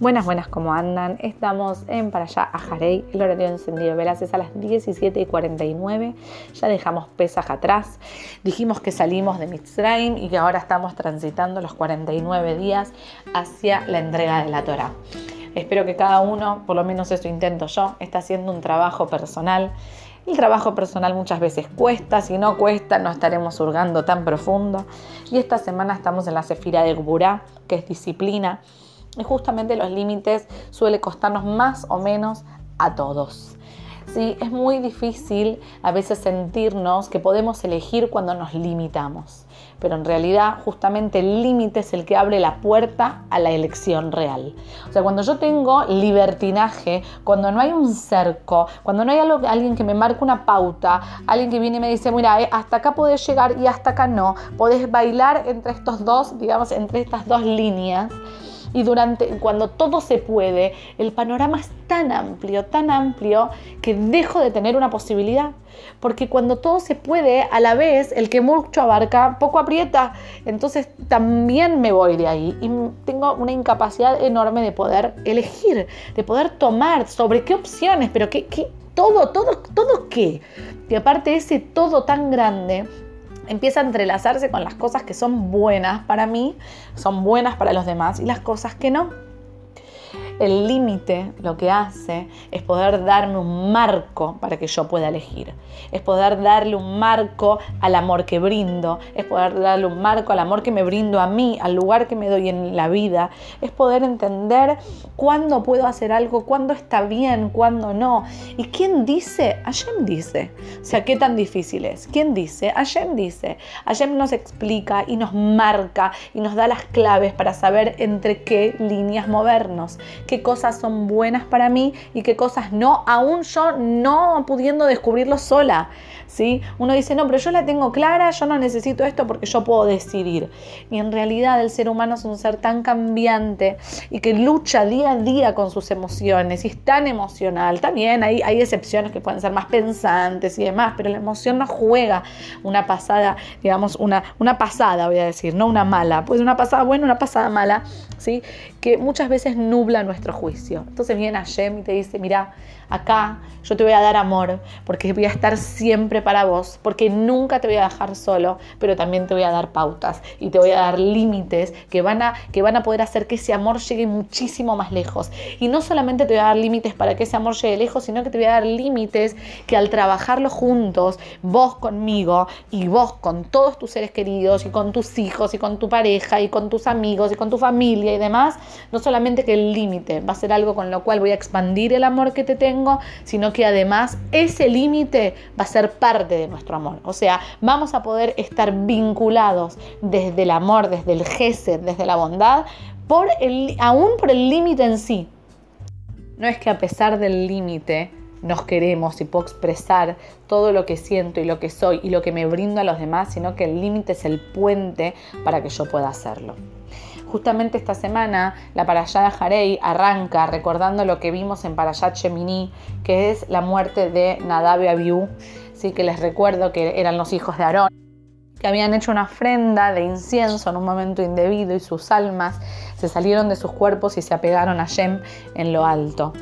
Buenas, buenas, ¿cómo andan? Estamos en para allá a Jarey, el horario encendido de velas es a las 17 y 49. Ya dejamos Pesaj atrás. Dijimos que salimos de Mitzrayim y que ahora estamos transitando los 49 días hacia la entrega de la Torah. Espero que cada uno, por lo menos eso intento yo, está haciendo un trabajo personal. El trabajo personal muchas veces cuesta, si no cuesta no estaremos hurgando tan profundo. Y esta semana estamos en la Sefira de Gburá, que es disciplina y justamente los límites suele costarnos más o menos a todos. Sí, es muy difícil a veces sentirnos que podemos elegir cuando nos limitamos, pero en realidad justamente el límite es el que abre la puerta a la elección real. O sea, cuando yo tengo libertinaje, cuando no hay un cerco, cuando no hay alguien que me marque una pauta, alguien que viene y me dice, mira, eh, hasta acá puedes llegar y hasta acá no, podés bailar entre estos dos, digamos, entre estas dos líneas y durante cuando todo se puede, el panorama es tan amplio, tan amplio que dejo de tener una posibilidad, porque cuando todo se puede, a la vez el que mucho abarca poco aprieta, entonces también me voy de ahí. Y tengo una incapacidad enorme de poder elegir, de poder tomar sobre qué opciones, pero qué, qué todo, todo, todo qué. Y aparte ese todo tan grande empieza a entrelazarse con las cosas que son buenas para mí, son buenas para los demás y las cosas que no. El límite lo que hace es poder darme un marco para que yo pueda elegir. Es poder darle un marco al amor que brindo. Es poder darle un marco al amor que me brindo a mí, al lugar que me doy en la vida. Es poder entender cuándo puedo hacer algo, cuándo está bien, cuándo no. ¿Y quién dice? Hashem dice. O sea, ¿qué tan difícil es? ¿Quién dice? Hashem dice. Hashem nos explica y nos marca y nos da las claves para saber entre qué líneas movernos qué cosas son buenas para mí y qué cosas no, aún yo no pudiendo descubrirlo sola. ¿sí? Uno dice, no, pero yo la tengo clara, yo no necesito esto porque yo puedo decidir. Y en realidad el ser humano es un ser tan cambiante y que lucha día a día con sus emociones y es tan emocional. También hay, hay excepciones que pueden ser más pensantes y demás, pero la emoción no juega una pasada, digamos, una, una pasada, voy a decir, no una mala, pues una pasada buena, una pasada mala, ¿sí? que muchas veces nubla nuestra juicio. Entonces viene Hashem y te dice, mira, acá yo te voy a dar amor, porque voy a estar siempre para vos, porque nunca te voy a dejar solo, pero también te voy a dar pautas y te voy a dar límites que van a, que van a poder hacer que ese amor llegue muchísimo más lejos. Y no solamente te voy a dar límites para que ese amor llegue lejos, sino que te voy a dar límites que al trabajarlo juntos, vos conmigo y vos con todos tus seres queridos y con tus hijos y con tu pareja y con tus amigos y con tu familia y demás, no solamente que el límite va a ser algo con lo cual voy a expandir el amor que te tengo, sino que además ese límite va a ser parte de nuestro amor. O sea, vamos a poder estar vinculados desde el amor, desde el gesed, desde la bondad, por el, aún por el límite en sí. No es que a pesar del límite nos queremos y puedo expresar todo lo que siento y lo que soy y lo que me brindo a los demás, sino que el límite es el puente para que yo pueda hacerlo. Justamente esta semana la Parashá de Jarei arranca recordando lo que vimos en Parashat Shemini, que es la muerte de Nadab y Abiú, ¿sí? que les recuerdo que eran los hijos de Aarón que habían hecho una ofrenda de incienso en un momento indebido y sus almas se salieron de sus cuerpos y se apegaron a Shem en lo alto.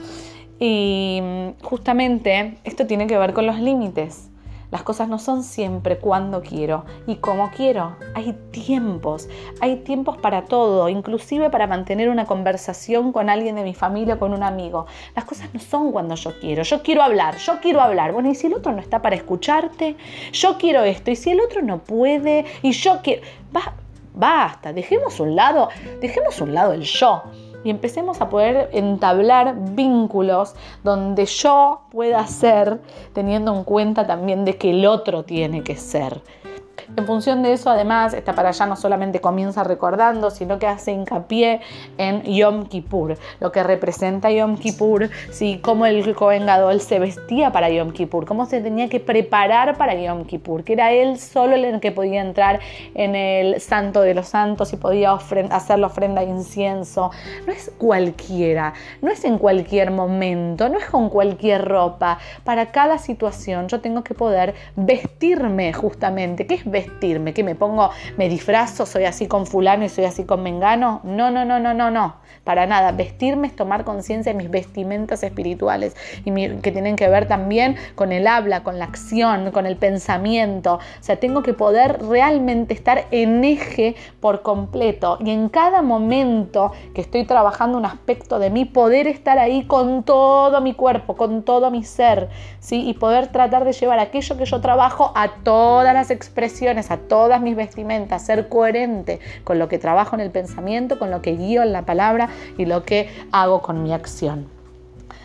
Y mm, justamente esto tiene que ver con los límites. Las cosas no son siempre cuando quiero y como quiero. Hay tiempos, hay tiempos para todo, inclusive para mantener una conversación con alguien de mi familia o con un amigo. Las cosas no son cuando yo quiero. Yo quiero hablar, yo quiero hablar. Bueno, y si el otro no está para escucharte, yo quiero esto. Y si el otro no puede, y yo quiero... basta, dejemos un lado, dejemos un lado el yo y empecemos a poder entablar vínculos donde yo pueda ser teniendo en cuenta también de que el otro tiene que ser. En función de eso, además, esta para allá no solamente comienza recordando, sino que hace hincapié en Yom Kippur, lo que representa Yom Kippur, ¿sí? cómo el Kohen Gadol se vestía para Yom Kippur, cómo se tenía que preparar para Yom Kippur, que era él solo el que podía entrar en el Santo de los Santos y podía hacer la ofrenda de incienso. No es cualquiera, no es en cualquier momento, no es con cualquier ropa. Para cada situación yo tengo que poder vestirme justamente. ¿Qué es. ¿Qué me pongo? ¿Me disfrazo? ¿Soy así con fulano y soy así con mengano? No, no, no, no, no, no. Para nada. Vestirme es tomar conciencia de mis vestimentas espirituales y que tienen que ver también con el habla, con la acción, con el pensamiento. O sea, tengo que poder realmente estar en eje por completo y en cada momento que estoy trabajando un aspecto de mí, poder estar ahí con todo mi cuerpo, con todo mi ser, ¿sí? Y poder tratar de llevar aquello que yo trabajo a todas las expresiones, a todas mis vestimentas, ser coherente con lo que trabajo en el pensamiento, con lo que guío en la palabra y lo que hago con mi acción.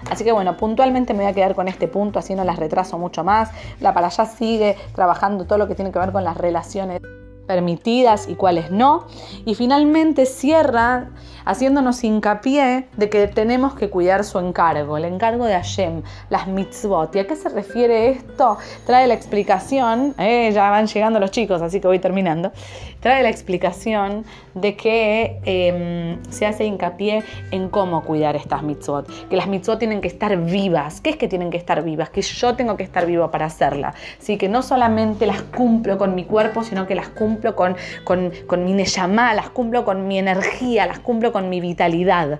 Así que bueno, puntualmente me voy a quedar con este punto, así no las retraso mucho más. La para allá sigue trabajando todo lo que tiene que ver con las relaciones permitidas y cuáles no. Y finalmente cierra haciéndonos hincapié de que tenemos que cuidar su encargo, el encargo de Hashem, las mitzvot. ¿Y a qué se refiere esto? Trae la explicación, eh, ya van llegando los chicos, así que voy terminando. Trae la explicación de que em, se hace hincapié en cómo cuidar estas mitzvot, que las mitzvot tienen que estar vivas. ¿Qué es que tienen que estar vivas? Que yo tengo que estar vivo para hacerla. ¿sí? Que no solamente las cumplo con mi cuerpo, sino que las cumplo con, con, con mi neyamá, las cumplo con mi energía, las cumplo con mi vitalidad.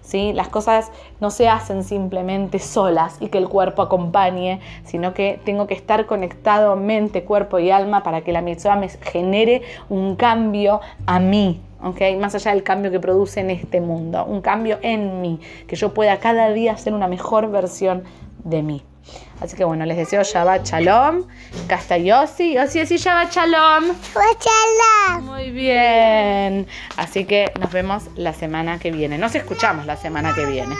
¿Sí? Las cosas no se hacen simplemente solas y que el cuerpo acompañe, sino que tengo que estar conectado mente, cuerpo y alma para que la mitzvah me genere un cambio a mí, ¿okay? más allá del cambio que produce en este mundo, un cambio en mí, que yo pueda cada día ser una mejor versión de mí. Así que bueno, les deseo Shabbat Shalom. Está Yossi. Yossi, decís Shabbat Shalom. Shalom. Muy bien. Así que nos vemos la semana que viene. Nos escuchamos la semana que viene.